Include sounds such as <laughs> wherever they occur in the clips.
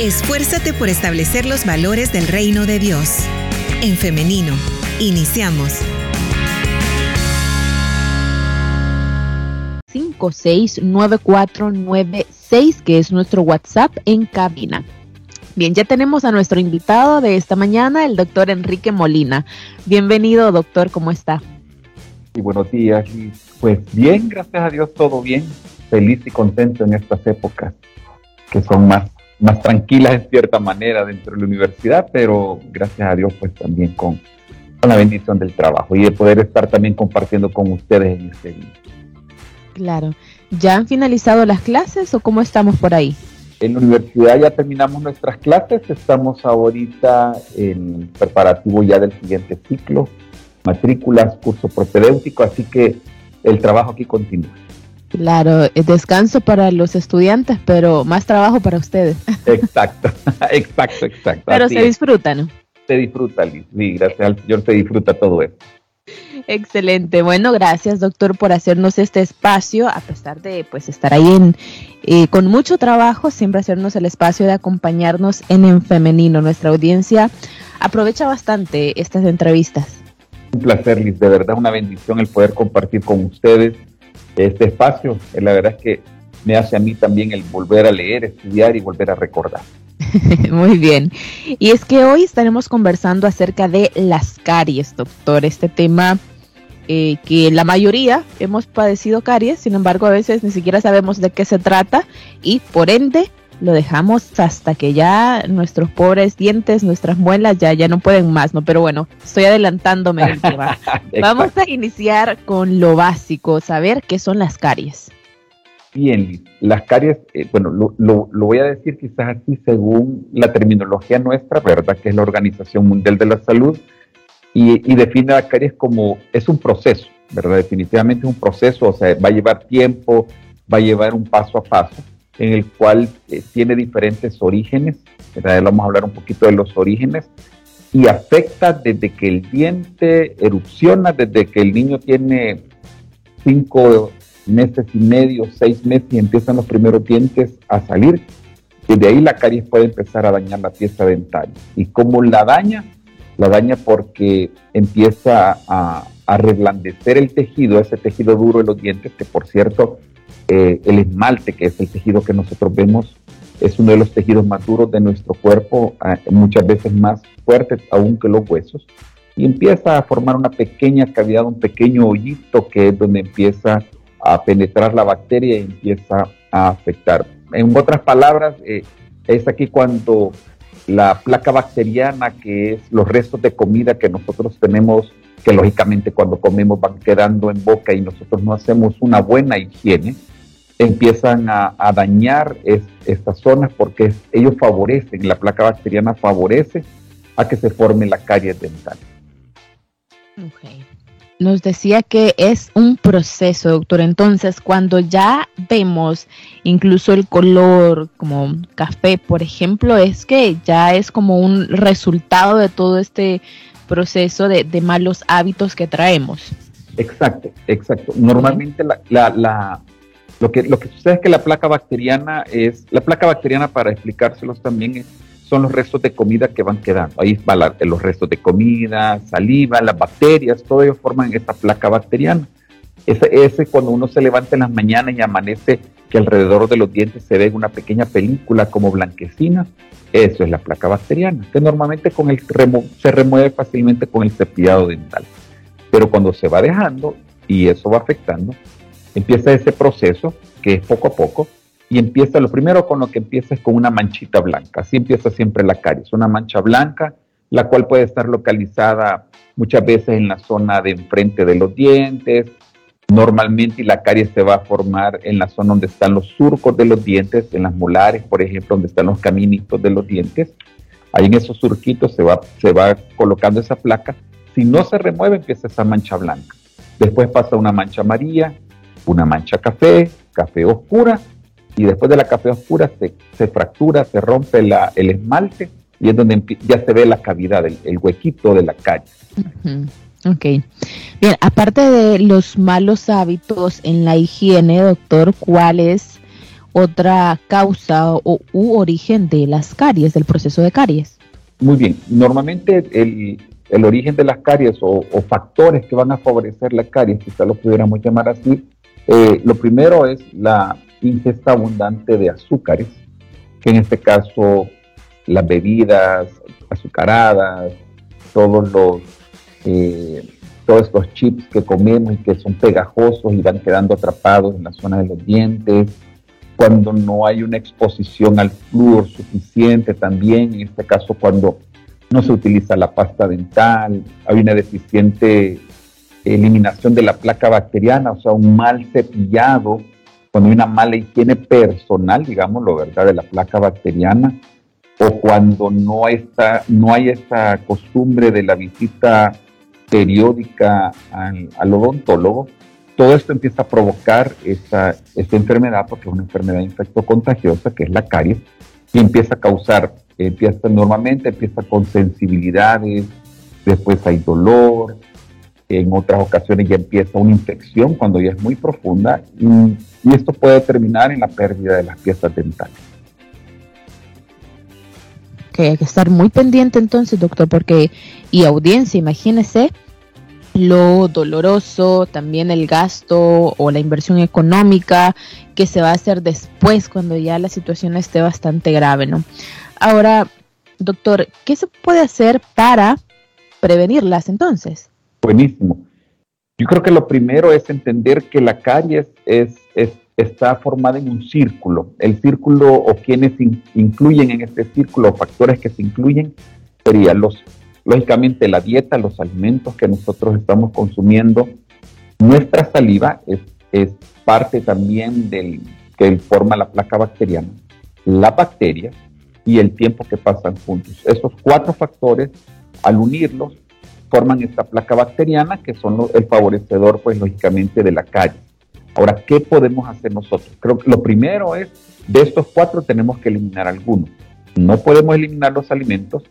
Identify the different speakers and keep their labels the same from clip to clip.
Speaker 1: Esfuérzate por establecer los valores del reino de Dios. En femenino, iniciamos.
Speaker 2: 569496, que es nuestro WhatsApp en cabina. Bien, ya tenemos a nuestro invitado de esta mañana, el doctor Enrique Molina. Bienvenido, doctor, ¿cómo está?
Speaker 3: Y buenos días. Pues bien, gracias a Dios, todo bien. Feliz y contento en estas épocas que son más, más tranquilas en cierta manera dentro de la universidad, pero gracias a Dios, pues también con, con la bendición del trabajo y de poder estar también compartiendo con ustedes en este día.
Speaker 2: Claro. ¿Ya han finalizado las clases o cómo estamos por ahí?
Speaker 3: En la universidad ya terminamos nuestras clases, estamos ahorita en preparativo ya del siguiente ciclo, matrículas, curso propedéutico, así que el trabajo aquí continúa.
Speaker 2: Claro, descanso para los estudiantes, pero más trabajo para ustedes. <laughs>
Speaker 3: Exacto, <laughs> exacto, exacto.
Speaker 2: Pero se disfruta, ¿no?
Speaker 3: Se disfruta, Liz. Sí, gracias al Señor se disfruta todo eso.
Speaker 2: Excelente. Bueno, gracias doctor por hacernos este espacio, a pesar de pues estar ahí en, eh, con mucho trabajo, siempre hacernos el espacio de acompañarnos en En Femenino. Nuestra audiencia aprovecha bastante estas entrevistas.
Speaker 3: Un placer, Liz, de verdad una bendición el poder compartir con ustedes este espacio. La verdad es que me hace a mí también el volver a leer, estudiar y volver a recordar. <laughs>
Speaker 2: Muy bien. Y es que hoy estaremos conversando acerca de las caries, doctor. Este tema eh, que la mayoría hemos padecido caries, sin embargo a veces ni siquiera sabemos de qué se trata y por ende lo dejamos hasta que ya nuestros pobres dientes, nuestras muelas ya, ya no pueden más, ¿no? Pero bueno, estoy adelantándome el tema. <laughs> Vamos a iniciar con lo básico, saber qué son las caries.
Speaker 3: Bien, las caries, eh, bueno, lo, lo, voy a decir quizás así según la terminología nuestra, ¿verdad? Que es la Organización Mundial de la Salud, y, define la caries como es un proceso, ¿verdad? Definitivamente es un proceso, o sea, va a llevar tiempo, va a llevar un paso a paso, en el cual eh, tiene diferentes orígenes, ¿verdad? Vamos a hablar un poquito de los orígenes, y afecta desde que el diente erupciona, desde que el niño tiene cinco meses y medio, seis meses y empiezan los primeros dientes a salir, y de ahí la caries puede empezar a dañar la pieza dental. ¿Y cómo la daña? la daña porque empieza a, a reblandecer el tejido, ese tejido duro de los dientes, que por cierto, eh, el esmalte, que es el tejido que nosotros vemos, es uno de los tejidos más duros de nuestro cuerpo, muchas veces más fuertes aún que los huesos, y empieza a formar una pequeña cavidad, un pequeño hoyito que es donde empieza a penetrar la bacteria y empieza a afectar. En otras palabras, eh, es aquí cuando la placa bacteriana, que es los restos de comida que nosotros tenemos, que lógicamente cuando comemos van quedando en boca y nosotros no hacemos una buena higiene, empiezan a, dañar estas zonas porque ellos favorecen, la placa bacteriana favorece a que se forme la caries dental.
Speaker 2: Okay nos decía que es un proceso, doctor. Entonces, cuando ya vemos incluso el color como café, por ejemplo, es que ya es como un resultado de todo este proceso de, malos hábitos que traemos.
Speaker 3: Exacto, exacto. Normalmente la, lo, que, lo que sucede es que la placa bacteriana es, la placa bacteriana para explicárselos también son los restos de comida que van quedando. Ahí van los restos de comida, saliva, las bacterias, todo ello forman esta placa bacteriana. Ese, ese cuando uno se levanta en las mañanas y amanece que alrededor de los dientes se ve una pequeña película como blanquecina, eso es la placa bacteriana, que normalmente con el se remueve fácilmente con el cepillado dental. Pero cuando se va dejando y eso va afectando, empieza ese proceso que es poco a poco y empieza, lo primero con lo que empieza es con una manchita blanca. Así empieza siempre la caries, una mancha blanca, la cual puede estar localizada muchas veces en la zona de enfrente de los dientes. Normalmente la caries se va a formar en la zona donde están los surcos de los dientes, en las molares, por ejemplo, donde están los caminitos de los dientes. Ahí en esos surquitos se va, se va colocando esa placa. Si no se remueve, empieza esa mancha blanca. Después pasa una mancha amarilla, una mancha café, café oscura y después de la café oscura se, fractura, se rompe el esmalte y es donde ya se ve la cavidad, el, huequito de la calle.
Speaker 2: Ok. Bien, aparte de los malos hábitos en la higiene, doctor, ¿cuáles otra causa o, u origen de las caries, del proceso de caries?
Speaker 3: Muy bien, normalmente el, origen de las caries o, factores que van a favorecer la caries, quizá lo pudiéramos llamar así, eh, lo primero es la ingesta abundante de azúcares, que en este caso las bebidas azucaradas, todos los eh, todos estos chips que comemos y que son pegajosos y van quedando atrapados en la zona de los dientes, cuando no hay una exposición al flúor suficiente también, en este caso cuando no se utiliza la pasta dental, hay una deficiente eliminación de la placa bacteriana, o sea, un mal cepillado, cuando hay una mala higiene personal, digámoslo, ¿verdad?, de la placa bacteriana, o cuando no, está, no hay esta costumbre de la visita periódica al, odontólogo, todo esto empieza a provocar esta, esta enfermedad, porque es una enfermedad infectocontagiosa, que es la caries, y empieza a causar, empieza normalmente, empieza con sensibilidades, después hay dolor, en otras ocasiones ya empieza una infección cuando ya es muy profunda, y, esto puede terminar en la pérdida de las piezas dentales
Speaker 2: que hay que estar muy pendiente entonces, doctor, porque, y audiencia, imagínese lo doloroso, también el gasto o la inversión económica que se va a hacer después cuando ya la situación esté bastante grave, ¿no? Ahora, doctor, ¿qué se puede hacer para prevenirlas entonces?
Speaker 3: Buenísimo. Yo creo que lo primero es entender que la caries es, es está formada en un círculo. El círculo o quienes incluyen en este círculo, factores que se incluyen, serían los, lógicamente la dieta, los alimentos que nosotros estamos consumiendo. Nuestra saliva es, es parte también del que forma la placa bacteriana, la bacteria y el tiempo que pasan juntos. Esos cuatro factores, al unirlos, forman esta placa bacteriana que son el favorecedor, pues lógicamente, de la calle. Ahora, ¿qué podemos hacer nosotros? Creo que lo primero es, de estos cuatro tenemos que eliminar algunos. No podemos eliminar los alimentos,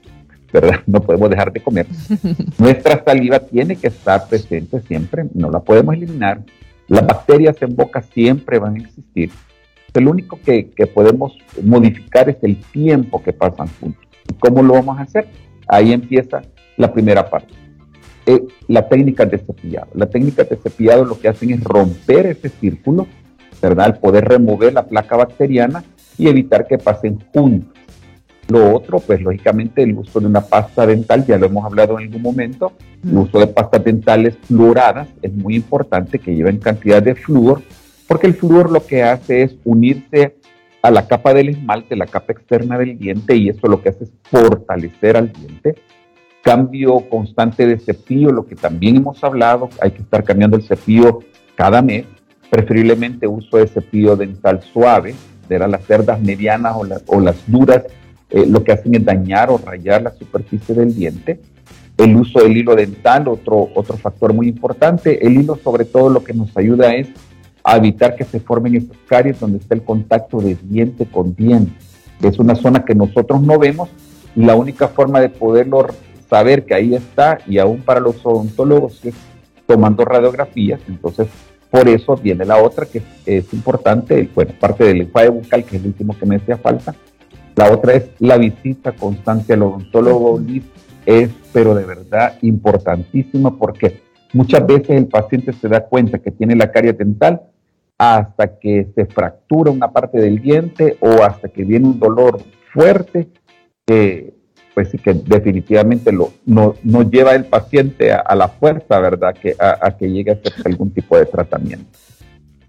Speaker 3: ¿verdad? <laughs> No podemos dejar de comer. <laughs> Nuestra saliva tiene que estar presente siempre, no la podemos eliminar. Las bacterias en boca siempre van a existir. El único que, que podemos modificar es el tiempo que pasan juntos. ¿Cómo lo vamos a hacer? Ahí empieza la primera parte. Eh, la técnica de cepillado. La técnica de cepillado lo que hacen es romper ese círculo, ¿verdad? Al poder remover la placa bacteriana y evitar que pasen juntos. Lo otro, pues lógicamente el uso de una pasta dental, ya lo hemos hablado en algún momento, el uso de pastas dentales fluoradas es muy importante, que lleven cantidad de flúor, porque el flúor lo que hace es unirse a la capa del esmalte, la capa externa del diente, y eso lo que hace es fortalecer al diente cambio constante de cepillo, lo que también hemos hablado, hay que estar cambiando el cepillo cada mes, preferiblemente uso de cepillo dental suave, de las cerdas medianas o, las duras, eh, lo que hacen es dañar o rayar la superficie del diente. El uso del hilo dental, otro, otro factor muy importante. El hilo sobre todo lo que nos ayuda es a evitar que se formen esas caries donde está el contacto de diente con diente. Es una zona que nosotros no vemos y la única forma de poderlo saber que ahí está y aún para los odontólogos es tomando radiografías, entonces por eso viene la otra que es, importante, bueno, parte del lenguaje bucal, que es el último que me hacía falta. La otra es la visita constante al odontólogo, es, pero de verdad importantísima porque muchas veces el paciente se da cuenta que tiene la carie dental hasta que se fractura una parte del diente o hasta que viene un dolor fuerte que pues sí que definitivamente lo, no, no lleva el paciente a, la fuerza, ¿verdad? Que, a, que llegue a hacer algún tipo de tratamiento.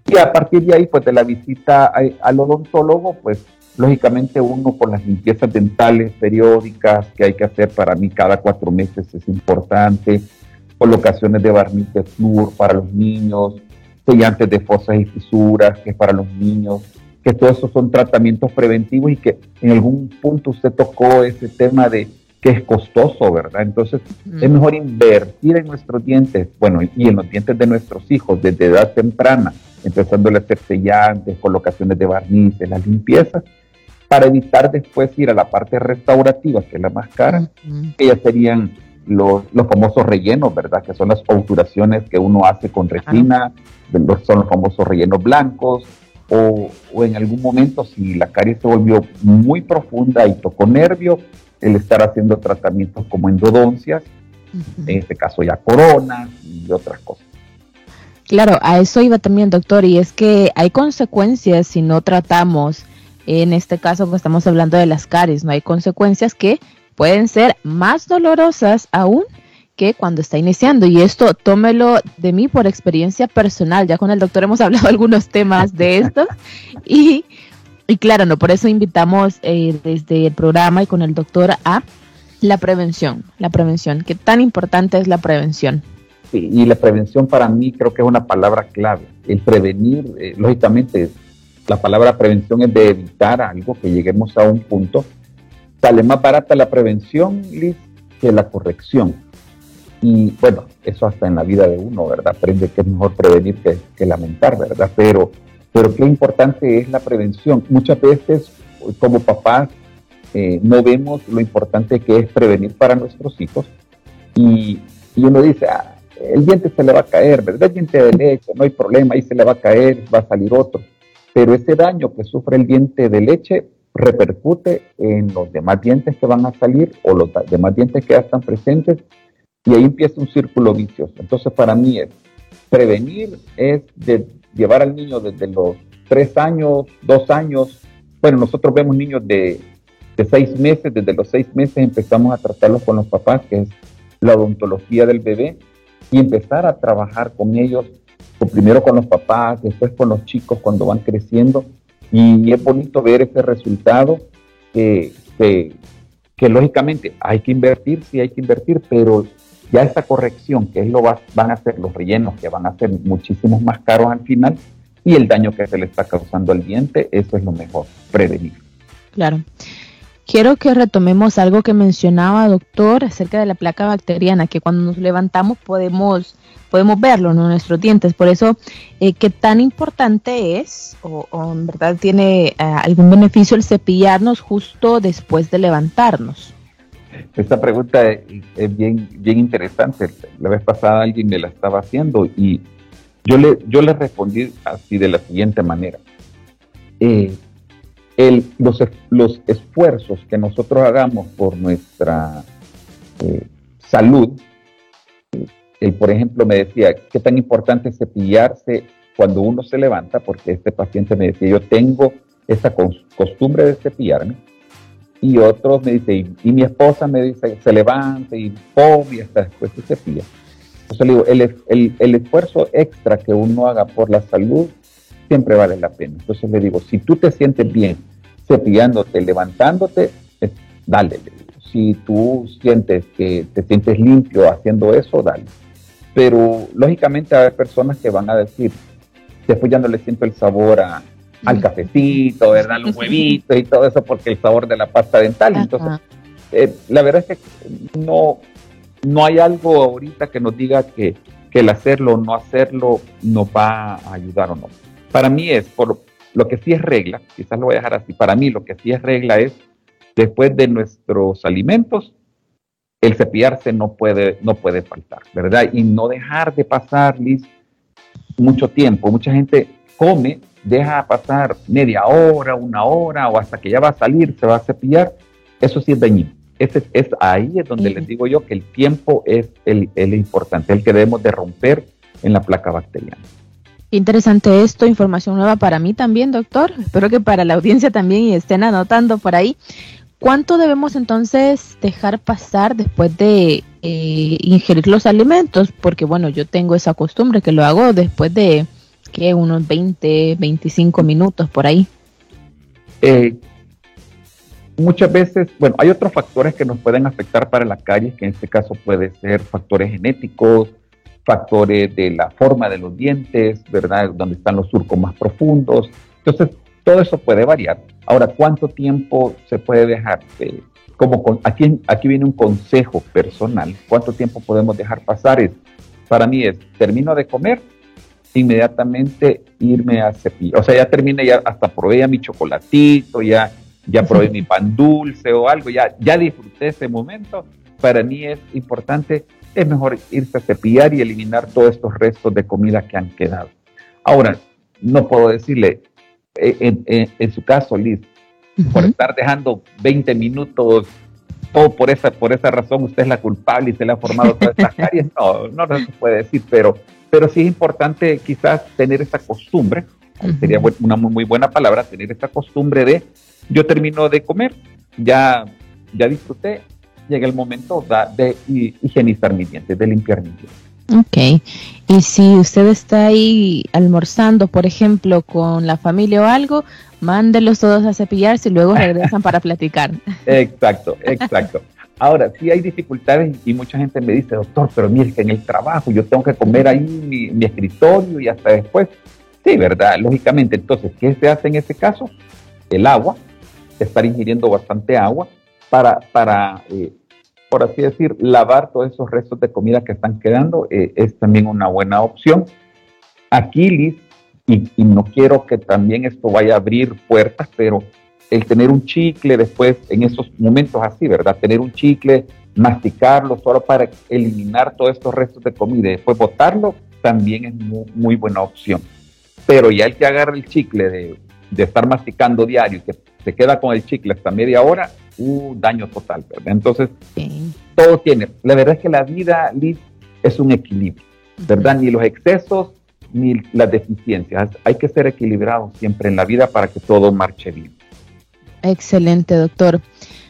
Speaker 3: Y a partir de ahí, pues de la visita al odontólogo, pues lógicamente uno con las limpiezas dentales periódicas que hay que hacer para mí cada cuatro meses es importante, colocaciones de barniz de flúor para los niños, sellantes de fosas y fisuras que es para los niños, que todos esos son tratamientos preventivos y que en algún punto usted tocó ese tema de que es costoso, ¿verdad? Entonces es mejor invertir en nuestros dientes, bueno, y en los dientes de nuestros hijos desde edad temprana, empezando a hacer sellantes, colocaciones de barnices, las limpiezas, para evitar después ir a la parte restaurativa, que es la más cara, que ya serían los, los, famosos rellenos, ¿verdad? Que son las obturaciones que uno hace con resina, son los famosos rellenos blancos, o, en algún momento si la caries se volvió muy profunda y tocó nervio, el estar haciendo tratamientos como endodoncias, en este caso ya coronas y otras cosas.
Speaker 2: Claro, a eso iba también, doctor, y es que hay consecuencias si no tratamos, en este caso que estamos hablando de las caries, no hay consecuencias que pueden ser más dolorosas aún que cuando está iniciando. Y esto tómelo de mí por experiencia personal. Ya con el doctor hemos <laughs> hablado algunos temas de esto. Y, y claro, no por eso invitamos eh, desde el programa y con el doctor a la prevención. La prevención. ¿Qué tan importante es la prevención?
Speaker 3: Sí, y la prevención para mí creo que es una palabra clave. El prevenir, eh, lógicamente, la palabra prevención es de evitar algo, que lleguemos a un punto. Sale más barata la prevención, que la corrección. Y bueno, eso hasta en la vida de uno, ¿verdad? Aprende que es mejor prevenir que, lamentar, ¿verdad? Pero, pero qué importante es la prevención. Muchas veces, como papás, eh, no vemos lo importante que es prevenir para nuestros hijos. Y, y uno dice, ah, el diente se le va a caer, ¿verdad? El diente de leche, no hay problema, ahí se le va a caer, va a salir otro. Pero ese daño que sufre el diente de leche repercute en los demás dientes que van a salir o los demás dientes que ya están presentes y ahí empieza un círculo vicioso. Entonces, para mí es prevenir, es de llevar al niño desde los tres años, dos años. Bueno, nosotros vemos niños de, de seis meses, desde los seis meses empezamos a tratarlos con los papás, que es la odontología del bebé, y empezar a trabajar con ellos, primero con los papás, después con los chicos cuando van creciendo. Y es bonito ver ese resultado que, que, que lógicamente hay que invertir, sí hay que invertir, pero ya esa corrección, que es lo va, van a ser los rellenos, que van a ser muchísimos más caros al final, y el daño que se le está causando al diente, eso es lo mejor, prevenir.
Speaker 2: Claro. Quiero que retomemos algo que mencionaba, doctor, acerca de la placa bacteriana, que cuando nos levantamos podemos, podemos verlo en nuestros dientes. Por eso, eh, ¿qué tan importante es, o, en verdad tiene eh, algún beneficio el cepillarnos justo después de levantarnos?
Speaker 3: Esta pregunta es, bien, interesante. La vez pasada alguien me la estaba haciendo y yo le, yo le respondí así de la siguiente manera. Eh, el, los, los, esfuerzos que nosotros hagamos por nuestra eh, salud, él, por ejemplo, me decía, ¿qué tan importante es cepillarse cuando uno se levanta? Porque este paciente me decía, yo tengo esa costumbre de cepillarme y otros me dicen, y, mi esposa me dice, se levanta y pum, y hasta después se cepilla. Entonces le digo, el, el, esfuerzo extra que uno haga por la salud siempre vale la pena. Entonces le digo, si tú te sientes bien cepillándote, levantándote, dale. Si tú sientes que te sientes limpio haciendo eso, dale. Pero lógicamente hay personas que van a decir, después ya no le siento el sabor a, al cafecito, ¿verdad? Los huevitos y todo eso porque el sabor de la pasta dental. Entonces, eh, la verdad es que no, no hay algo ahorita que nos diga que, que el hacerlo o no hacerlo nos va a ayudar o no. Para mí es, por lo que sí es regla, quizás lo voy a dejar así, para mí lo que sí es regla es, después de nuestros alimentos, el cepillarse no puede, no puede faltar, ¿verdad? Y no dejar de pasar, Liz, mucho tiempo. Mucha gente come deja pasar media hora, una hora o hasta que ya va a salir, se va a cepillar, eso sí es dañino. Ese, es ahí es donde les digo yo que el tiempo es el, el importante, el que debemos de romper en la placa bacteriana.
Speaker 2: Interesante esto, información nueva para mí también, doctor. Espero que para la audiencia también y estén anotando por ahí. ¿Cuánto debemos entonces dejar pasar después de eh, ingerir los alimentos? Porque bueno, yo tengo esa costumbre que lo hago después de que unos 20, 25 minutos por ahí.
Speaker 3: Eh, muchas veces, bueno, hay otros factores que nos pueden afectar para la caries, que en este caso puede ser factores genéticos, factores de la forma de los dientes, ¿verdad? Donde están los surcos más profundos. Entonces, todo eso puede variar. Ahora, ¿cuánto tiempo se puede dejar? Como aquí, aquí viene un consejo personal. ¿Cuánto tiempo podemos dejar pasar? Es, para mí es, termino de comer, inmediatamente irme a cepillar. O sea, ya terminé, ya hasta probé ya mi chocolatito, ya, ya probé mi pan dulce o algo, ya, ya disfruté ese momento. Para mí es importante, es mejor irse a cepillar y eliminar todos estos restos de comida que han quedado. Ahora, no puedo decirle, eh, en, su caso, Liz, por estar dejando 20 minutos, todo por esa, por esa razón usted es la culpable y se le ha formado todas estas <laughs> caries. No, no, no se puede decir, pero, pero sí es importante quizás tener esa costumbre, sería una muy, muy buena palabra, tener esa costumbre de yo termino de comer, ya, ya disfruté, llega el momento de higienizar mis dientes, de limpiar mis dientes.
Speaker 2: Ok, y si usted está ahí almorzando, por ejemplo, con la familia o algo, mándelos todos a cepillarse y luego regresan para <laughs> platicar.
Speaker 3: Exacto, exacto. Ahora, sí hay dificultades y mucha gente me dice, doctor, pero mire que en el trabajo yo tengo que comer ahí mi, mi escritorio y hasta después. Sí, ¿verdad? Lógicamente, entonces, ¿qué se hace en ese caso? El agua, estar ingiriendo bastante agua para, para eh, por así decir, lavar todos esos restos de comida que están quedando eh, es también una buena opción. Aquí, Liz, y, no quiero que también esto vaya a abrir puertas, pero el tener un chicle después, en esos momentos así, ¿verdad? Tener un chicle, masticarlo solo para eliminar todos estos restos de comida y después botarlo, también es muy, buena opción. Pero ya el que agarra el chicle de, de estar masticando diario y que se queda con el chicle hasta media hora, un daño total, ¿verdad? Entonces, todo tiene. La verdad es que la vida, Liz, es un equilibrio, ¿verdad? Ni los excesos ni las deficiencias. Hay que ser equilibrados siempre en la vida para que todo marche bien.
Speaker 2: Excelente, doctor.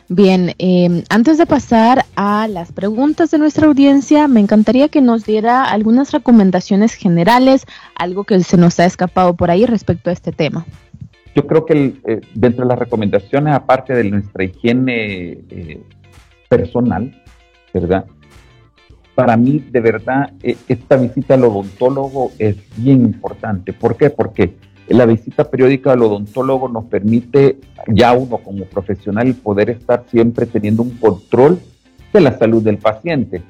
Speaker 2: Bien, em, antes de pasar a las preguntas de nuestra audiencia, me encantaría que nos diera algunas recomendaciones generales, algo que se nos ha escapado por ahí respecto a este tema.
Speaker 3: Yo creo que eh, dentro de las recomendaciones, aparte de nuestra higiene eh, personal, ¿verdad? Para mí, de verdad, e, esta visita al odontólogo es bien importante. ¿Por qué? Porque la visita periódica al odontólogo nos permite, ya uno como profesional, poder estar siempre teniendo un control de la salud del paciente.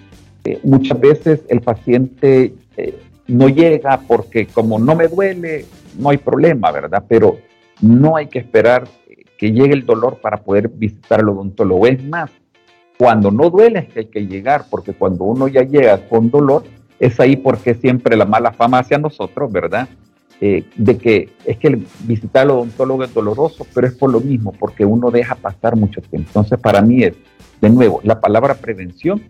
Speaker 3: Eh, muchas veces el paciente no llega porque como no me duele, no hay problema, ¿verdad? Pero no hay que esperar que llegue el dolor para poder visitar al odontólogo. Es más, cuando no duele es que hay que llegar, porque cuando uno ya llega con dolor, es ahí porque siempre la mala fama hacia nosotros, ¿verdad? Eh, de que es que visitar al odontólogo es doloroso, pero es por lo mismo, porque uno deja pasar mucho tiempo. Entonces, para mí es, de nuevo, la palabra prevención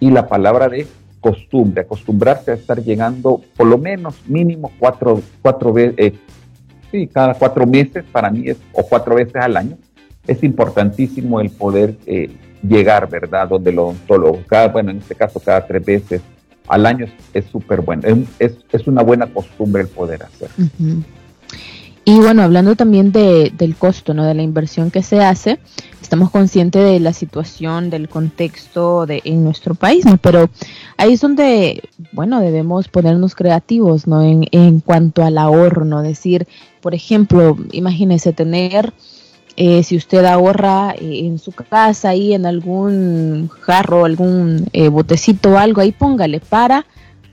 Speaker 3: y la palabra de costumbre, acostumbrarse a estar llegando por lo menos mínimo cuatro, cuatro veces, eh, sí, cada cuatro meses para mí es, o cuatro veces al año, es importantísimo el poder eh, llegar, ¿verdad?, donde el odontólogo, cada, bueno, en este caso cada tres veces al año es súper bueno, es, es, una buena costumbre el poder hacer.
Speaker 2: Y bueno, hablando también de, del costo, ¿no? De la inversión que se hace, estamos conscientes de la situación, del contexto de, en nuestro país, ¿no? Pero ahí es donde, bueno, debemos ponernos creativos, ¿no? En, en cuanto al ahorro, ¿no? Decir, por ejemplo, imagínese tener, eh, si usted ahorra eh, en su casa, ahí en algún jarro, algún eh, botecito o algo, ahí póngale para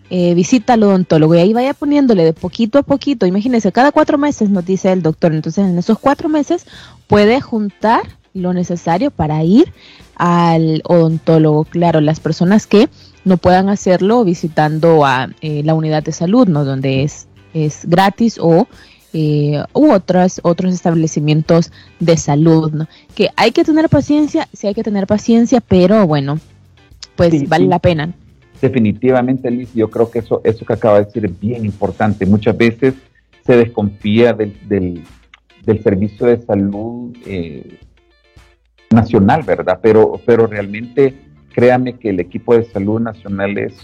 Speaker 2: eh, visita al odontólogo y ahí vaya poniéndole de poquito a poquito. Imagínese, cada cuatro meses nos dice el doctor. Entonces, en esos cuatro meses puede juntar lo necesario para ir al odontólogo. Claro, las personas que no puedan hacerlo visitando a eh, la unidad de salud, ¿no? Donde es, es gratis o eh, u otros, otros establecimientos de salud, ¿no? Que hay que tener paciencia, sí hay que tener paciencia, pero bueno, pues vale la pena.
Speaker 3: Definitivamente, Liz, yo creo que eso, eso que acaba de decir es bien importante. Muchas veces se desconfía del, del, servicio de salud eh, nacional, ¿verdad? Pero, pero realmente créame que el equipo de salud nacional es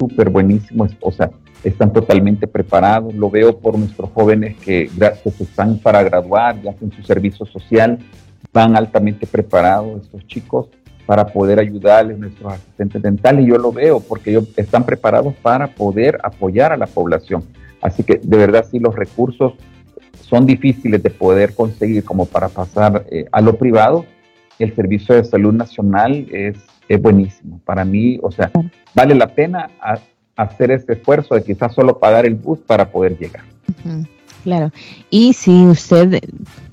Speaker 3: súper buenísimo, o sea, están totalmente preparados. Lo veo por nuestros jóvenes que, que están para graduar, ya hacen su servicio social, van altamente preparados estos chicos para poder ayudarles nuestros asistentes dentales. Yo lo veo porque ellos están preparados para poder apoyar a la población. Así que de verdad sí los recursos son difíciles de poder conseguir como para pasar eh, a lo privado. El Servicio de Salud Nacional es, es buenísimo. Para mí, o sea, vale la pena hacer ese esfuerzo de quizás solo pagar el bus para poder llegar.
Speaker 2: Claro. Y si usted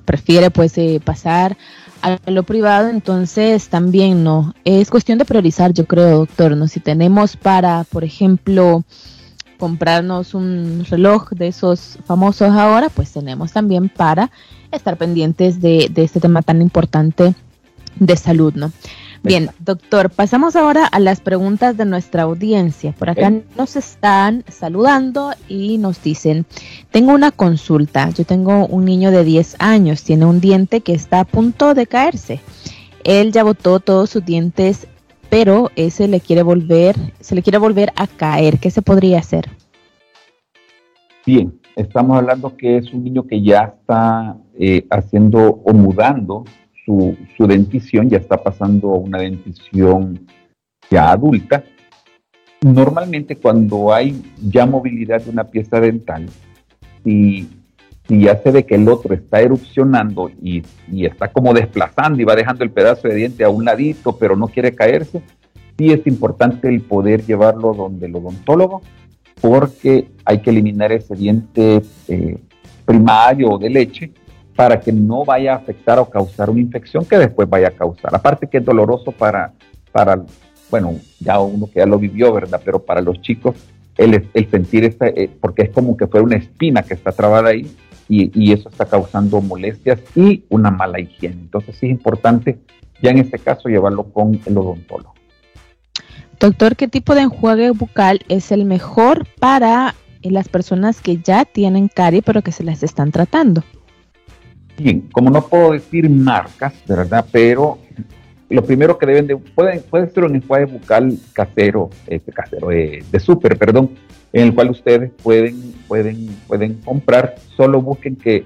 Speaker 2: prefiere pues eh, pasar a lo privado, entonces también no. Es cuestión de priorizar, yo creo, doctor, ¿no? Si tenemos para, por ejemplo, comprarnos un reloj de esos famosos ahora, pues tenemos también para estar pendientes de, de este tema tan importante de salud, ¿no? Bien, doctor, pasamos ahora a las preguntas de nuestra audiencia. Por acá nos están saludando y nos dicen, tengo una consulta, yo tengo un niño de 10 años, tiene un diente que está a punto de caerse. Él ya botó todos sus dientes, pero ese le quiere volver, se le quiere volver a caer. ¿Qué se podría hacer?
Speaker 3: Bien, estamos hablando que es un niño que ya está eh, haciendo o mudando su, dentición, ya está pasando a una dentición ya adulta. Normalmente cuando hay ya movilidad de una pieza dental, si, si ya se ve que el otro está erupcionando y, y, está como desplazando y va dejando el pedazo de diente a un ladito, pero no quiere caerse, sí es importante el poder llevarlo donde el odontólogo, porque hay que eliminar ese diente eh, primario o de leche para que no vaya a afectar o causar una infección que después vaya a causar. Aparte que es doloroso para, para bueno, ya uno que ya lo vivió, ¿verdad? Pero para los chicos, el, el sentir esta, eh, porque es como que fue una espina que está trabada ahí y, eso está causando molestias y una mala higiene. Entonces sí es importante ya en este caso llevarlo con el odontólogo.
Speaker 2: Doctor, ¿qué tipo de enjuague bucal es el mejor para las personas que ya tienen carie pero que se las están tratando?
Speaker 3: Bien, como no puedo decir marcas, ¿verdad? Pero lo primero que deben de, puede, puede ser un enjuague bucal casero, este casero, eh, de súper, perdón, en el cual ustedes pueden, pueden, pueden comprar, solo busquen que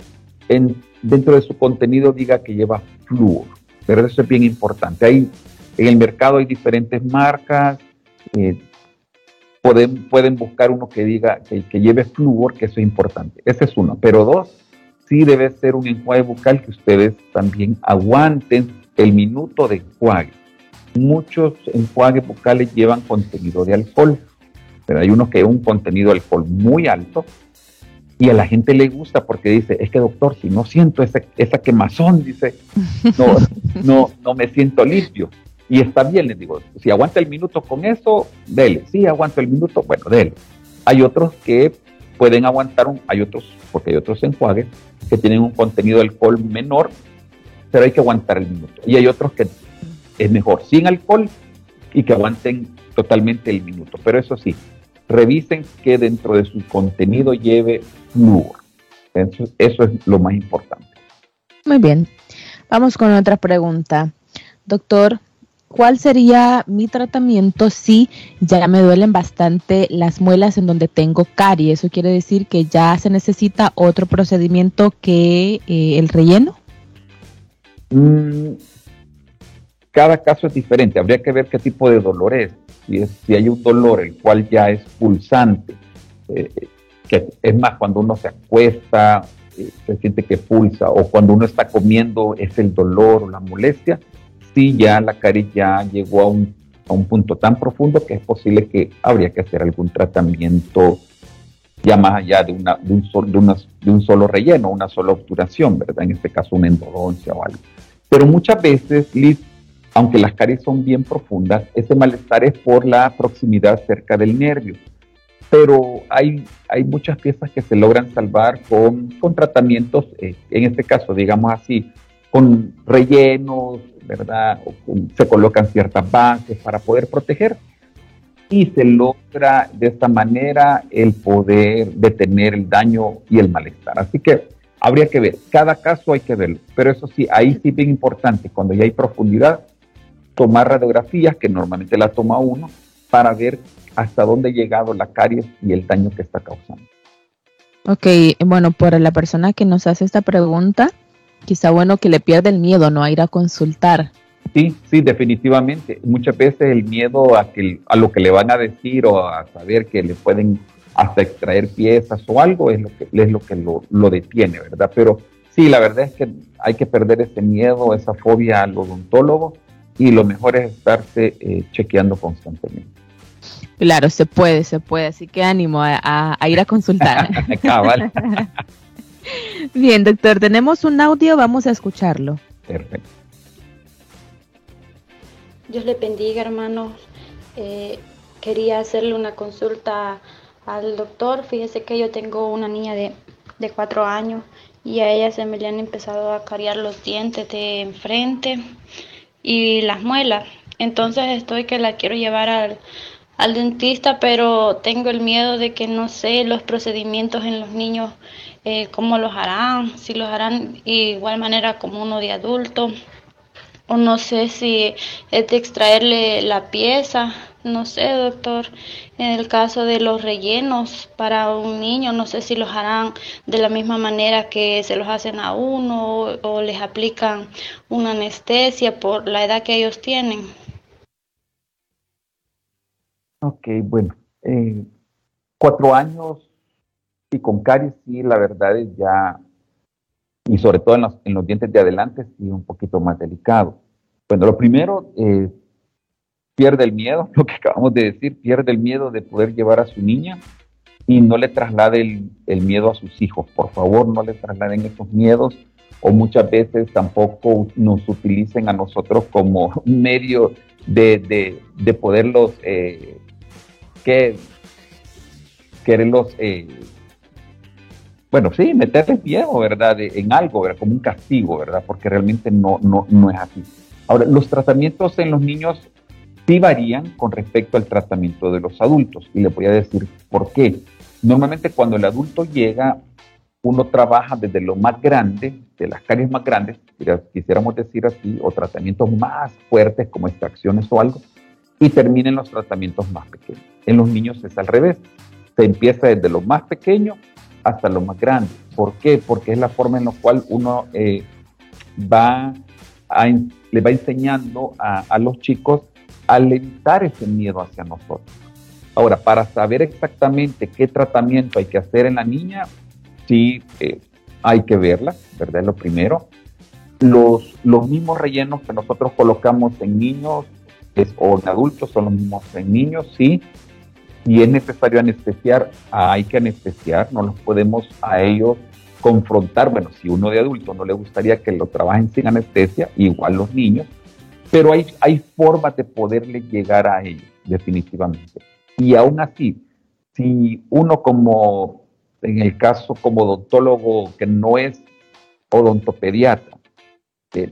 Speaker 3: en, dentro de su contenido diga que lleva flúor, pero eso es bien importante. Hay, en el mercado hay diferentes marcas, eh, pueden, pueden buscar uno que diga que, que lleve flúor, que eso es importante. Ese es uno, pero dos, sí debe ser un enjuague bucal que ustedes también aguanten el minuto de enjuague. Muchos enjuagues bucales llevan contenido de alcohol, pero hay uno que es un contenido de alcohol muy alto y a la gente le gusta porque dice, es que doctor, si no siento esa, esa quemazón, dice, no, <laughs> no, no me siento limpio. Y está bien, les digo, si aguanta el minuto con eso, dele. Sí, aguanto el minuto, bueno, dele. Hay otros que pueden aguantar, un, hay otros, porque hay otros enjuagues que tienen un contenido de alcohol menor, pero hay que aguantar el minuto. Y hay otros que es mejor sin alcohol y que aguanten totalmente el minuto. Pero eso sí, revisen que dentro de su contenido lleve flúor. Eso, eso es lo más importante.
Speaker 2: Muy bien. Vamos con otra pregunta. Doctor, ¿cuál sería mi tratamiento si ya me duelen bastante las muelas en donde tengo caries? Eso quiere decir que ya se necesita otro procedimiento que eh, el relleno.
Speaker 3: Mm, cada caso es diferente. Habría que ver qué tipo de dolor es. Si, hay un dolor el cual ya es pulsante, eh, que es más cuando uno se acuesta, eh, se siente que pulsa, o cuando uno está comiendo es el dolor o la molestia si ya la caries ya llegó a un, a un punto tan profundo que es posible que habría que hacer algún tratamiento ya más allá de, una, de, un, sol, de, de un solo relleno, una sola obturación, ¿verdad? En este caso una endodoncia o algo. Pero muchas veces, Liz, aunque las caries son bien profundas, ese malestar es por la proximidad cerca del nervio. Pero hay, hay muchas piezas que se logran salvar con, con tratamientos, eh, en este caso, digamos así, con rellenos, ¿verdad? se colocan ciertas bases para poder proteger y se logra de esta manera el poder detener el daño y el malestar. Así que habría que ver, cada caso hay que verlo, pero eso sí, ahí sí bien importante, cuando ya hay profundidad, tomar radiografías, que normalmente la toma uno, para ver hasta dónde ha llegado la caries y el daño que está causando.
Speaker 2: Ok, bueno, por la persona que nos hace esta pregunta, quizá bueno que le pierda el miedo, ¿no? A ir a consultar.
Speaker 3: Sí, sí, definitivamente. Muchas veces el miedo a, que, a lo que le van a decir o a saber que le pueden hasta extraer piezas o algo es lo que, es lo, que lo, detiene, ¿verdad? Pero sí, la verdad es que hay que perder ese miedo, esa fobia al odontólogo y lo mejor es estarse eh, chequeando constantemente.
Speaker 2: Claro, se puede, se puede, así que ánimo a, ir a consultar. <laughs> <laughs> Bien, doctor, tenemos un audio, vamos a escucharlo. Perfecto.
Speaker 4: Dios le bendiga, hermanos. Eh, quería hacerle una consulta al doctor. Fíjese que yo tengo una niña de, de cuatro años y a ella se me le han empezado a cariar los dientes de enfrente y las muelas. Entonces estoy que la quiero llevar al, al dentista, pero tengo el miedo de que no sé los procedimientos en los niños, eh, cómo los harán, si los harán igual manera como uno de adulto, o no sé si es de extraerle la pieza, no sé, doctor, en el caso de los rellenos para un niño, no sé si los harán de la misma manera que se los hacen a uno o les aplican una anestesia por la edad que ellos tienen.
Speaker 3: Ok, bueno. Eh, cuatro años y con caries, sí, la verdad es ya, y sobre todo en los, en los dientes de adelante, sí, un poquito más delicado. Bueno, lo primero, eh, pierde el miedo, <laughs> lo que acabamos de decir, pierde el miedo de poder llevar a su niña y no le traslade el, el miedo a sus hijos. Por favor, no le trasladen esos miedos o muchas veces tampoco nos utilicen a nosotros como <laughs> medio de, de, de poderlos eh, que quererlos, eh, bueno, sí, meterles miedo, ¿verdad? en algo, ¿verdad? Como un castigo, ¿verdad? Porque realmente no, no, no es así. Ahora, los tratamientos en los niños sí varían con respecto al tratamiento de los adultos. Y le voy a decir por qué. Normalmente cuando el adulto llega, uno trabaja desde lo más grande, de las caries más grandes, quisiéramos decir así, o tratamientos más fuertes como extracciones o algo, y terminen los tratamientos más pequeños. En los niños es al revés. Se empieza desde lo más pequeño hasta lo más grande. ¿Por qué? Porque es la forma en la cual uno eh, va le va enseñando a, los chicos a levantar ese miedo hacia nosotros. Ahora, para saber exactamente qué tratamiento hay que hacer en la niña, sí eh, hay que verla, ¿verdad? Lo primero. Los, los mismos rellenos que nosotros colocamos en niños o en adultos son los mismos en niños, sí. Si es necesario anestesiar, hay que anestesiar, no los podemos a ellos confrontar. Bueno, si uno de adulto no le gustaría que lo trabajen sin anestesia, igual los niños, pero hay, hay formas de poderle llegar a ellos, definitivamente. Y aún así, si uno como, en el caso como odontólogo que no es odontopediatra,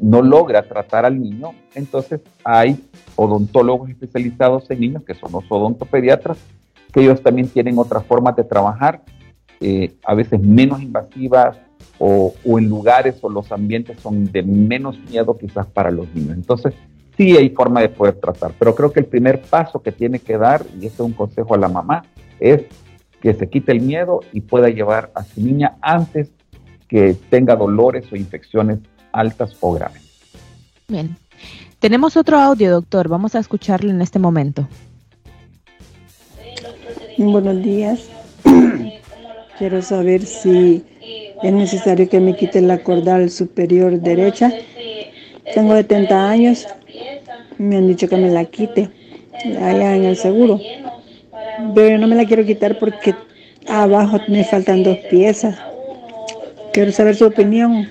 Speaker 3: no logra tratar al niño, entonces hay odontólogos especializados en niños, que son los odontopediatras, que ellos también tienen otras formas de trabajar, eh, a veces menos invasivas o, en lugares o los ambientes son de menos miedo quizás para los niños. Entonces, sí hay forma de poder tratar, pero creo que el primer paso que tiene que dar, y este es un consejo a la mamá, es que se quite el miedo y pueda llevar a su niña antes que tenga dolores o infecciones altas o graves.
Speaker 2: Bien. Tenemos otro audio, doctor. Vamos a escucharlo en este momento.
Speaker 5: Buenos días. <clears throat> Quiero saber si es necesario que me quite la cordal superior derecha. Tengo 70 años. Me han dicho que me la quite allá en el seguro. Pero no me la quiero quitar porque abajo me faltan dos piezas. Quiero saber su opinión.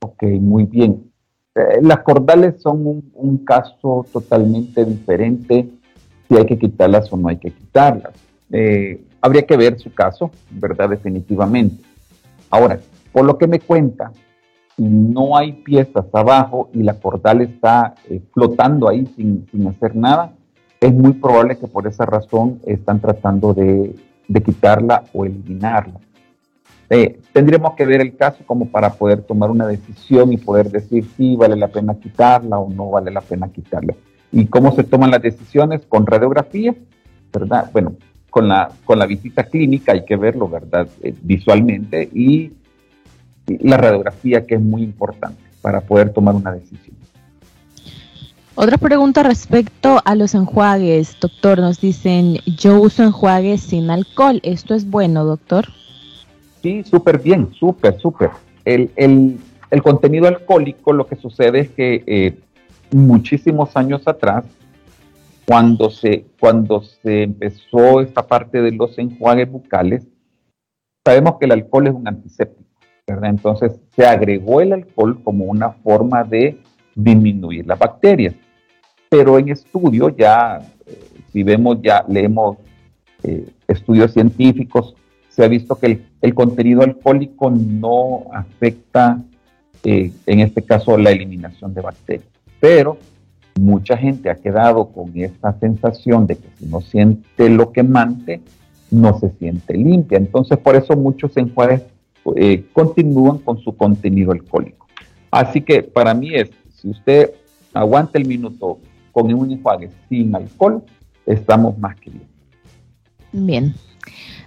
Speaker 3: Ok, muy bien. Eh, las cordales son un, caso totalmente diferente, si hay que quitarlas o no hay que quitarlas. Eh, habría que ver su caso, ¿verdad? Definitivamente. Ahora, por lo que me cuenta, si no hay piezas abajo y la cordal está eh, flotando ahí sin, hacer nada, es muy probable que por esa razón están tratando de quitarla o eliminarla. Eh, tendríamos que ver el caso como para poder tomar una decisión y poder decir si vale la pena quitarla o no vale la pena quitarla. ¿Y cómo se toman las decisiones? Con radiografía, ¿verdad? Bueno, con la, con la visita clínica hay que verlo, ¿verdad? Eh, visualmente y, y la radiografía que es muy importante para poder tomar una decisión.
Speaker 2: Otra pregunta respecto a los enjuagues, doctor. Nos dicen, yo uso enjuagues sin alcohol. ¿Esto es bueno, doctor?
Speaker 3: Sí, súper bien, súper, súper. El, contenido alcohólico, lo que sucede es que eh, muchísimos años atrás, cuando se, cuando se empezó esta parte de los enjuagues bucales, sabemos que el alcohol es un antiséptico, ¿verdad? Entonces se agregó el alcohol como una forma de disminuir las bacterias. Pero en estudio ya, eh, si vemos, ya leemos eh, estudios científicos, se ha visto que el, contenido alcohólico no afecta, eh, en este caso, la eliminación de bacterias. Pero mucha gente ha quedado con esta sensación de que si no siente lo quemante, no se siente limpia. Entonces, por eso muchos enjuagues eh, continúan con su contenido alcohólico. Así que para mí es, si usted aguanta el minuto con un enjuague sin alcohol, estamos más que bien.
Speaker 2: Bien.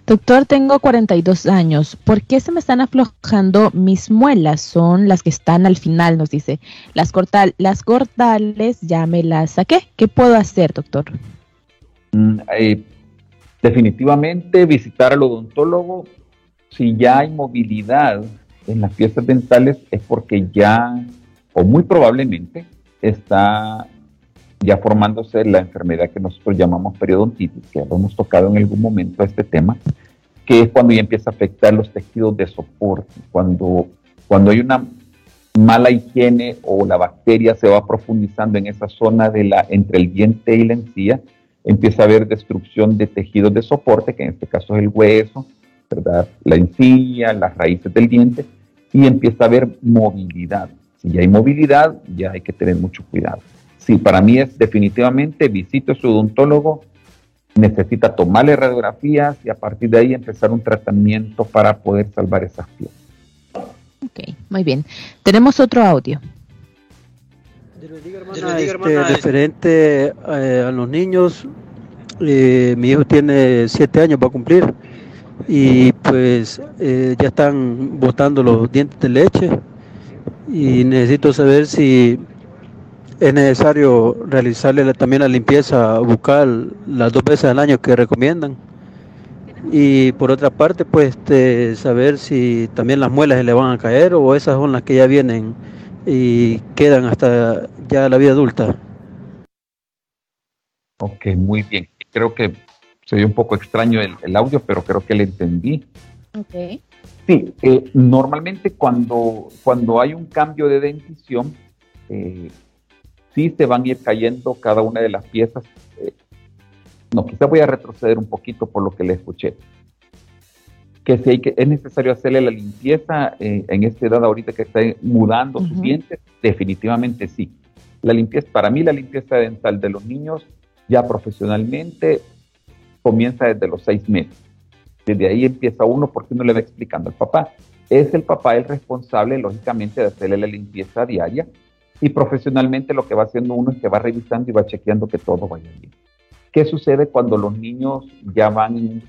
Speaker 2: Doctor, tengo 42 años. ¿Por qué se me están aflojando mis muelas? Son las que están al final, nos dice. Las, las cortales ya me las saqué. ¿Qué puedo hacer, doctor?
Speaker 3: Mm, eh, definitivamente visitar al odontólogo. Si ya hay movilidad en las piezas dentales es porque ya, o muy probablemente, está ya formándose la enfermedad que nosotros llamamos periodontitis, que hemos tocado en algún momento este tema, que es cuando ya empieza a afectar los tejidos de soporte, cuando, cuando hay una mala higiene o la bacteria se va profundizando en esa zona de la, entre el diente y la encía, empieza a haber destrucción de tejidos de soporte, que en este caso es el hueso, ¿verdad? la encía, las raíces del diente, y empieza a haber movilidad. Si ya hay movilidad, ya hay que tener mucho cuidado. Sí, para mí es definitivamente visito a su odontólogo, necesita tomarle radiografías y a partir de ahí empezar un tratamiento para poder salvar esas piezas.
Speaker 2: Ok, muy bien. Tenemos otro audio.
Speaker 6: Este, referente eh, a los niños, eh, mi hijo tiene siete años, va a cumplir, y pues eh, ya están botando los dientes de leche y necesito saber si es necesario realizarle también la limpieza bucal las dos veces al año que recomiendan. Y por otra parte, pues este, saber si también las muelas le van a caer o esas son las que ya vienen y quedan hasta ya la vida adulta.
Speaker 3: Ok, muy bien. Creo que se dio un poco extraño el, audio, pero creo que le entendí.
Speaker 2: Ok.
Speaker 3: Sí, eh, normalmente cuando, cuando hay un cambio de dentición, eh, sí se van a ir cayendo cada una de las piezas. Eh, no, quizá voy a retroceder un poquito por lo que le escuché. Que si hay que, es necesario hacerle la limpieza eh, en esta edad ahorita que está mudando sus dientes, definitivamente sí. La limpieza, para mí la limpieza dental de los niños ya profesionalmente comienza desde los seis meses. Desde ahí empieza uno porque uno le va explicando al papá. Es el papá el responsable, lógicamente, de hacerle la limpieza diaria y profesionalmente lo que va haciendo uno es que va revisando y va chequeando que todo vaya bien. ¿Qué sucede cuando los niños ya van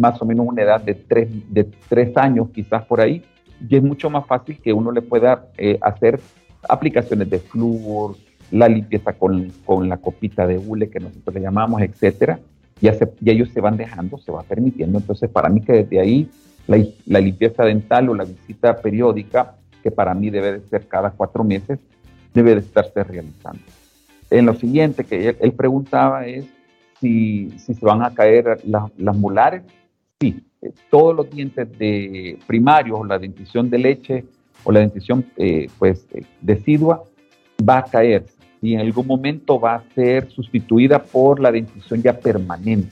Speaker 3: más o menos una edad de tres, de tres años, quizás por ahí? Y es mucho más fácil que uno le pueda eh, hacer aplicaciones de flúor, la limpieza con, con, la copita de hule que nosotros le llamamos, etcétera. Ya, se, ya ellos se van dejando, se va permitiendo. Entonces, para mí que desde ahí la, la limpieza dental o la visita periódica, que para mí debe de ser cada cuatro meses, debe de estarse realizando. En lo siguiente que él, preguntaba es si, si, se van a caer las molares. Sí, eh, todos los dientes de primarios o la dentición de leche o la dentición eh, pues, eh, decidua va a caer y en algún momento va a ser sustituida por la dentición ya permanente.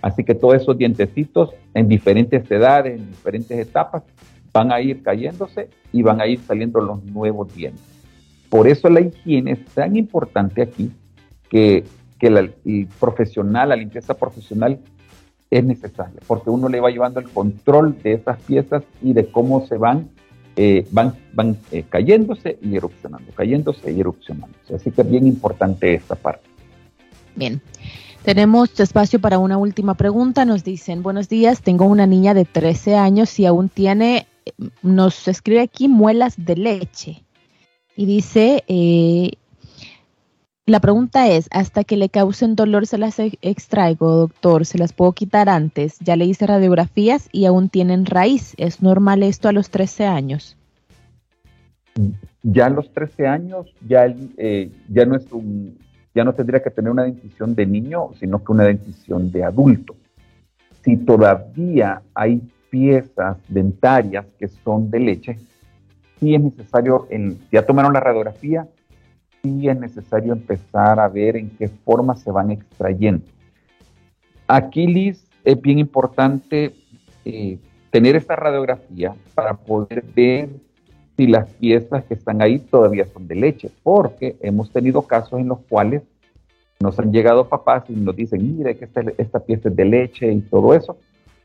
Speaker 3: Así que todos esos dientecitos en diferentes edades, en diferentes etapas, van a ir cayéndose y van a ir saliendo los nuevos dientes. Por eso la higiene es tan importante aquí que, que la, profesional, la limpieza profesional es necesaria, porque uno le va llevando el control de esas piezas y de cómo se van, eh, van, van eh, cayéndose y erupcionando, cayéndose y erupcionándose. Así que es bien importante esta parte.
Speaker 2: Bien. Tenemos espacio para una última pregunta. Nos dicen, buenos días, tengo una niña de 13 años y aún tiene, nos escribe aquí muelas de leche. Y dice, eh, la pregunta es, hasta que le causen dolor se las extraigo, doctor, se las puedo quitar antes. Ya le hice radiografías y aún tienen raíz. ¿Es normal esto a los 13 años?
Speaker 3: Ya a los 13 años ya, eh, ya, no es ya no tendría que tener una dentición de niño, sino que una dentición de adulto. Si todavía hay piezas dentarias que son de leche, sí es necesario, ya tomaron la radiografía, sí es necesario empezar a ver en qué forma se van extrayendo. Aquí, Liz, es bien importante eh, tener esta radiografía para poder ver si las piezas que están ahí todavía son de leche, porque hemos tenido casos en los cuales nos han llegado papás y nos dicen, mire que esta, esta pieza es de leche y todo eso.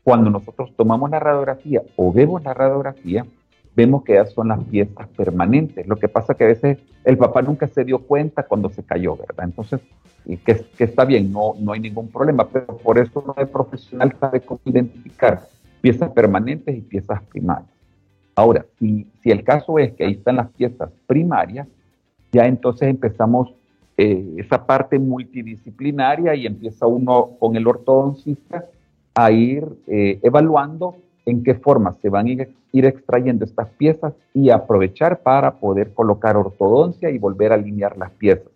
Speaker 3: Cuando nosotros tomamos la radiografía o vemos la radiografía, vemos que ya son las piezas permanentes. Lo que pasa que a veces el papá nunca se dio cuenta cuando se cayó, ¿verdad? Entonces, que, que está bien, no, no hay ningún problema, pero por eso el profesional sabe cómo identificar piezas permanentes y piezas primarias. Ahora, si, si el caso es que ahí están las piezas primarias, ya entonces empezamos eh, esa parte multidisciplinaria y empieza uno con el ortodoncista a ir eh, evaluando en qué forma se van a ir, extrayendo estas piezas y aprovechar para poder colocar ortodoncia y volver a alinear las piezas.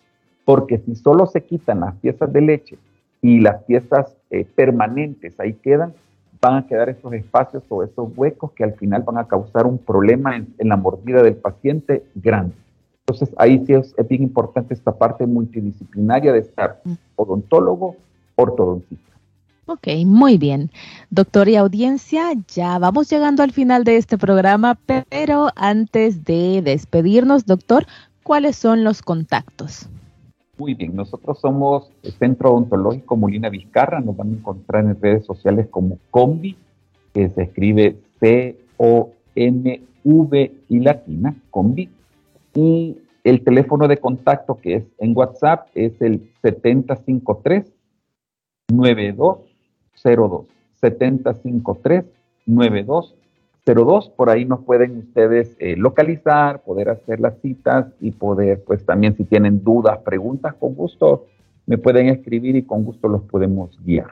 Speaker 3: Porque si solo se quitan las piezas de leche y las piezas eh, permanentes ahí quedan, van a quedar esos espacios o esos huecos que al final van a causar un problema en, la mordida del paciente grande. Entonces ahí sí es, es, bien importante esta parte multidisciplinaria de estar mm. odontólogo, ortodoncista.
Speaker 2: Ok, muy bien. Doctor y audiencia, ya vamos llegando al final de este programa, pero antes de despedirnos, doctor, ¿cuáles son los contactos?
Speaker 3: Muy bien, nosotros somos el Centro Odontológico Molina Vizcarra, nos van a encontrar en redes sociales como Combi, que se escribe C-O-M-V y latina, Combi, y el teléfono de contacto que es en WhatsApp es el 753 92 02 753 9202. Por ahí nos pueden ustedes eh, localizar, poder hacer las citas y poder, pues también si tienen dudas, preguntas, con gusto me pueden escribir y con gusto los podemos guiar.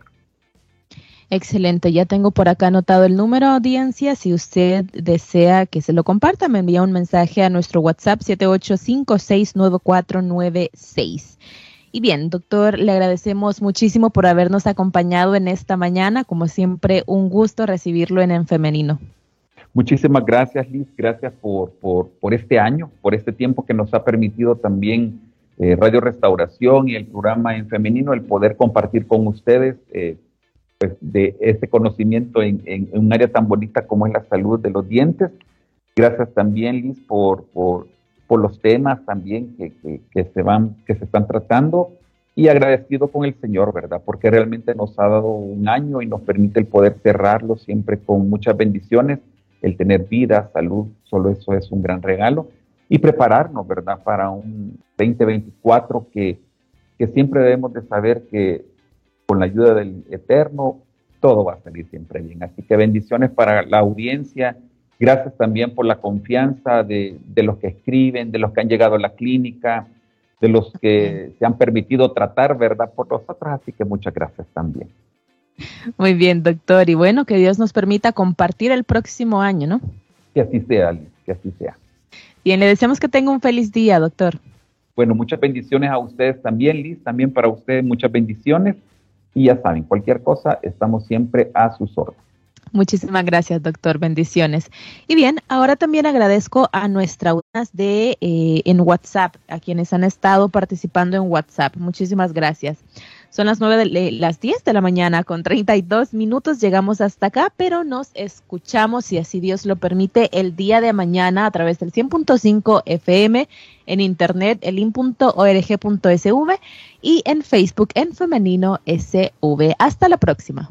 Speaker 2: Excelente, ya tengo por acá anotado el número de audiencia. Si usted desea que se lo comparta, me envía un mensaje a nuestro WhatsApp 78569496. Y bien, doctor, le agradecemos muchísimo por habernos acompañado en esta mañana. Como siempre, un gusto recibirlo en En Femenino.
Speaker 3: Muchísimas gracias, Liz. Gracias por, por, este año, por este tiempo que nos ha permitido también eh, Radio Restauración y el programa En Femenino, el poder compartir con ustedes eh, pues, de este conocimiento en, en, un área tan bonita como es la salud de los dientes. Gracias también, Liz, por, por por los temas también que, que, se van, que se están tratando y agradecido con el Señor, ¿verdad? Porque realmente nos ha dado un año y nos permite el poder cerrarlo siempre con muchas bendiciones, el tener vida, salud, solo eso es un gran regalo y prepararnos, ¿verdad? Para un 2024 que, que siempre debemos de saber que con la ayuda del Eterno todo va a salir siempre bien. Así que bendiciones para la audiencia Gracias también por la confianza de, los que escriben, de los que han llegado a la clínica, de los que se han permitido tratar, ¿verdad? Por nosotros. Así que muchas gracias también.
Speaker 2: Muy bien, doctor. Y bueno, que Dios nos permita compartir el próximo año, ¿no?
Speaker 3: Que así sea, que así sea.
Speaker 2: Bien, le deseamos que tenga un feliz día, doctor.
Speaker 3: Bueno, muchas bendiciones a ustedes también, Liz, también para ustedes muchas bendiciones. Y ya saben, cualquier cosa, estamos siempre a sus órdenes.
Speaker 2: Muchísimas gracias, doctor. Bendiciones. Y bien, ahora también agradezco a nuestras de eh, en WhatsApp, a quienes han estado participando en WhatsApp. Muchísimas gracias. Son las nueve de las 10 de la mañana con 32 minutos. Llegamos hasta acá, pero nos escuchamos, si así Dios lo permite, el día de mañana a través del 100.5 FM, en internet, elin.org.sv y en Facebook en femenino SV. Hasta la próxima.